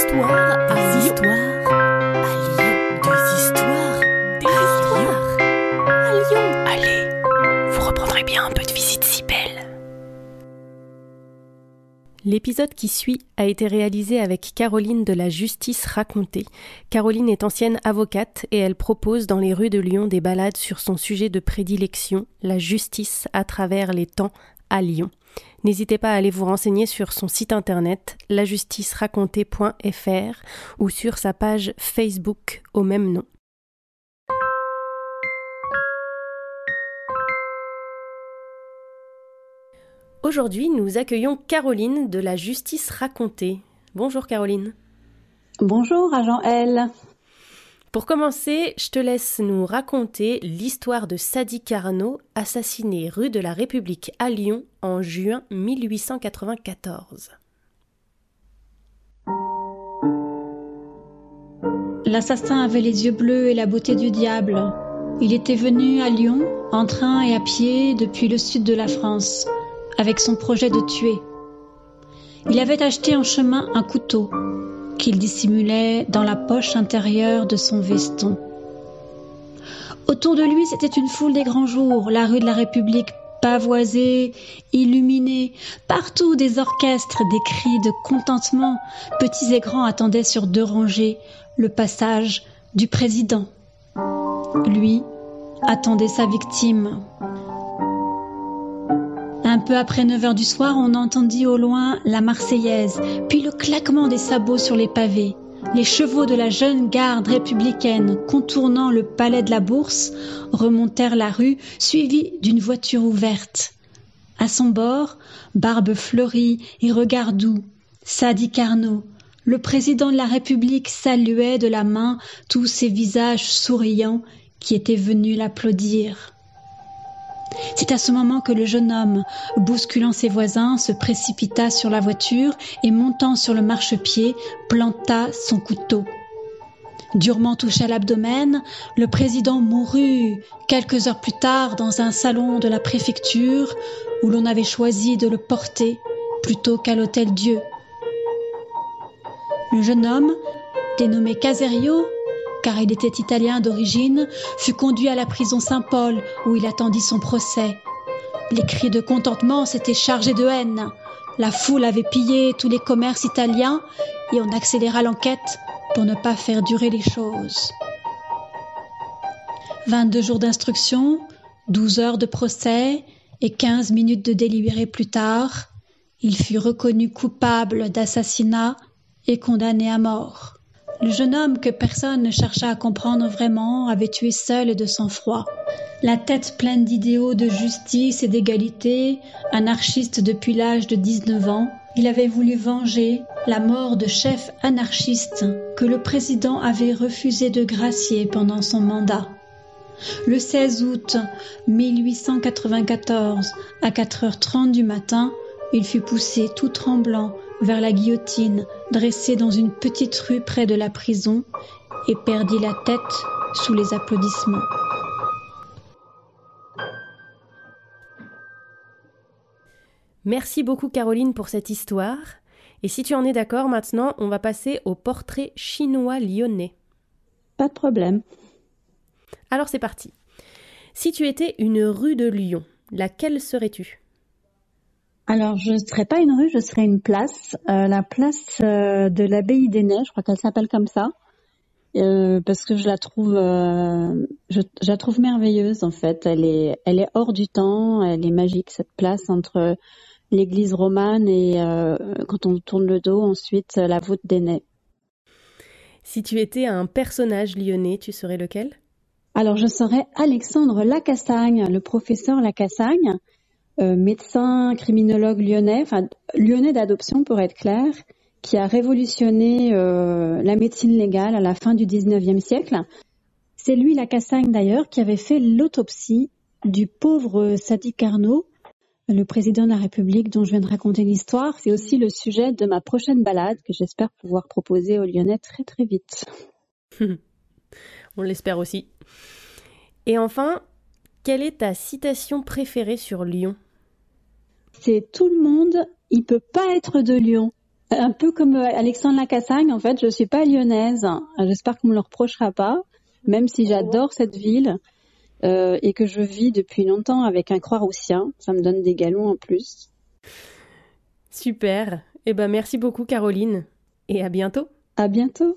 histoires à Des histoires à Lyon. Des histoires Des histoires à Lyon. Allez, vous reprendrez bien un peu de visite si belle. L'épisode qui suit a été réalisé avec Caroline de la Justice racontée. Caroline est ancienne avocate et elle propose dans les rues de Lyon des balades sur son sujet de prédilection, la justice à travers les temps à Lyon. N'hésitez pas à aller vous renseigner sur son site internet lajusticeracontée.fr ou sur sa page Facebook au même nom. Aujourd'hui, nous accueillons Caroline de la Justice racontée. Bonjour Caroline. Bonjour, agent L. Pour commencer, je te laisse nous raconter l'histoire de Sadi Carnot, assassiné rue de la République à Lyon en juin 1894. L'assassin avait les yeux bleus et la beauté du diable. Il était venu à Lyon, en train et à pied, depuis le sud de la France, avec son projet de tuer. Il avait acheté en chemin un couteau qu'il dissimulait dans la poche intérieure de son veston. Autour de lui, c'était une foule des grands jours, la rue de la République pavoisée, illuminée, partout des orchestres, des cris de contentement, petits et grands attendaient sur deux rangées le passage du président. Lui attendait sa victime. Un peu après 9 heures du soir, on entendit au loin la Marseillaise, puis le claquement des sabots sur les pavés. Les chevaux de la jeune garde républicaine, contournant le palais de la Bourse, remontèrent la rue, suivis d'une voiture ouverte. À son bord, barbe fleurie et regard doux, Sadi Carnot, le président de la République saluait de la main tous ces visages souriants qui étaient venus l'applaudir. C'est à ce moment que le jeune homme, bousculant ses voisins, se précipita sur la voiture et montant sur le marchepied, planta son couteau. Durement touché à l'abdomen, le président mourut quelques heures plus tard dans un salon de la préfecture où l'on avait choisi de le porter plutôt qu'à l'hôtel Dieu. Le jeune homme, dénommé Caserio, car il était italien d'origine, fut conduit à la prison Saint-Paul où il attendit son procès. Les cris de contentement s'étaient chargés de haine. La foule avait pillé tous les commerces italiens et on accéléra l'enquête pour ne pas faire durer les choses. 22 jours d'instruction, 12 heures de procès et 15 minutes de délibéré plus tard, il fut reconnu coupable d'assassinat et condamné à mort. Le jeune homme que personne ne chercha à comprendre vraiment avait tué seul et de sang-froid. La tête pleine d'idéaux de justice et d'égalité, anarchiste depuis l'âge de 19 ans, il avait voulu venger la mort de chefs anarchistes que le président avait refusé de gracier pendant son mandat. Le 16 août 1894, à 4h30 du matin, il fut poussé tout tremblant vers la guillotine dressée dans une petite rue près de la prison et perdit la tête sous les applaudissements. Merci beaucoup Caroline pour cette histoire. Et si tu en es d'accord, maintenant, on va passer au portrait chinois lyonnais. Pas de problème. Alors c'est parti. Si tu étais une rue de Lyon, laquelle serais-tu? Alors, je ne serais pas une rue, je serais une place, euh, la place euh, de l'abbaye des Neiges, je crois qu'elle s'appelle comme ça, euh, parce que je la trouve, euh, je, je la trouve merveilleuse en fait. Elle est, elle est hors du temps, elle est magique cette place entre l'église romane et euh, quand on tourne le dos, ensuite la voûte des Neiges. Si tu étais un personnage lyonnais, tu serais lequel? Alors, je serais Alexandre Lacassagne, le professeur Lacassagne, médecin criminologue lyonnais, enfin lyonnais d'adoption pour être clair, qui a révolutionné euh, la médecine légale à la fin du 19e siècle. C'est lui, Lacassagne d'ailleurs, qui avait fait l'autopsie du pauvre Sadi Carnot, le président de la République dont je viens de raconter l'histoire. C'est aussi le sujet de ma prochaine balade que j'espère pouvoir proposer aux Lyonnais très très vite. On l'espère aussi. Et enfin, quelle est ta citation préférée sur Lyon? C'est tout le monde, il peut pas être de Lyon. Un peu comme euh, Alexandre Lacassagne, en fait, je suis pas lyonnaise. J'espère qu'on me le reprochera pas, même si j'adore cette ville euh, et que je vis depuis longtemps avec un Croix-Roussien. Ça me donne des galons en plus. Super. Eh ben merci beaucoup Caroline et à bientôt. À bientôt.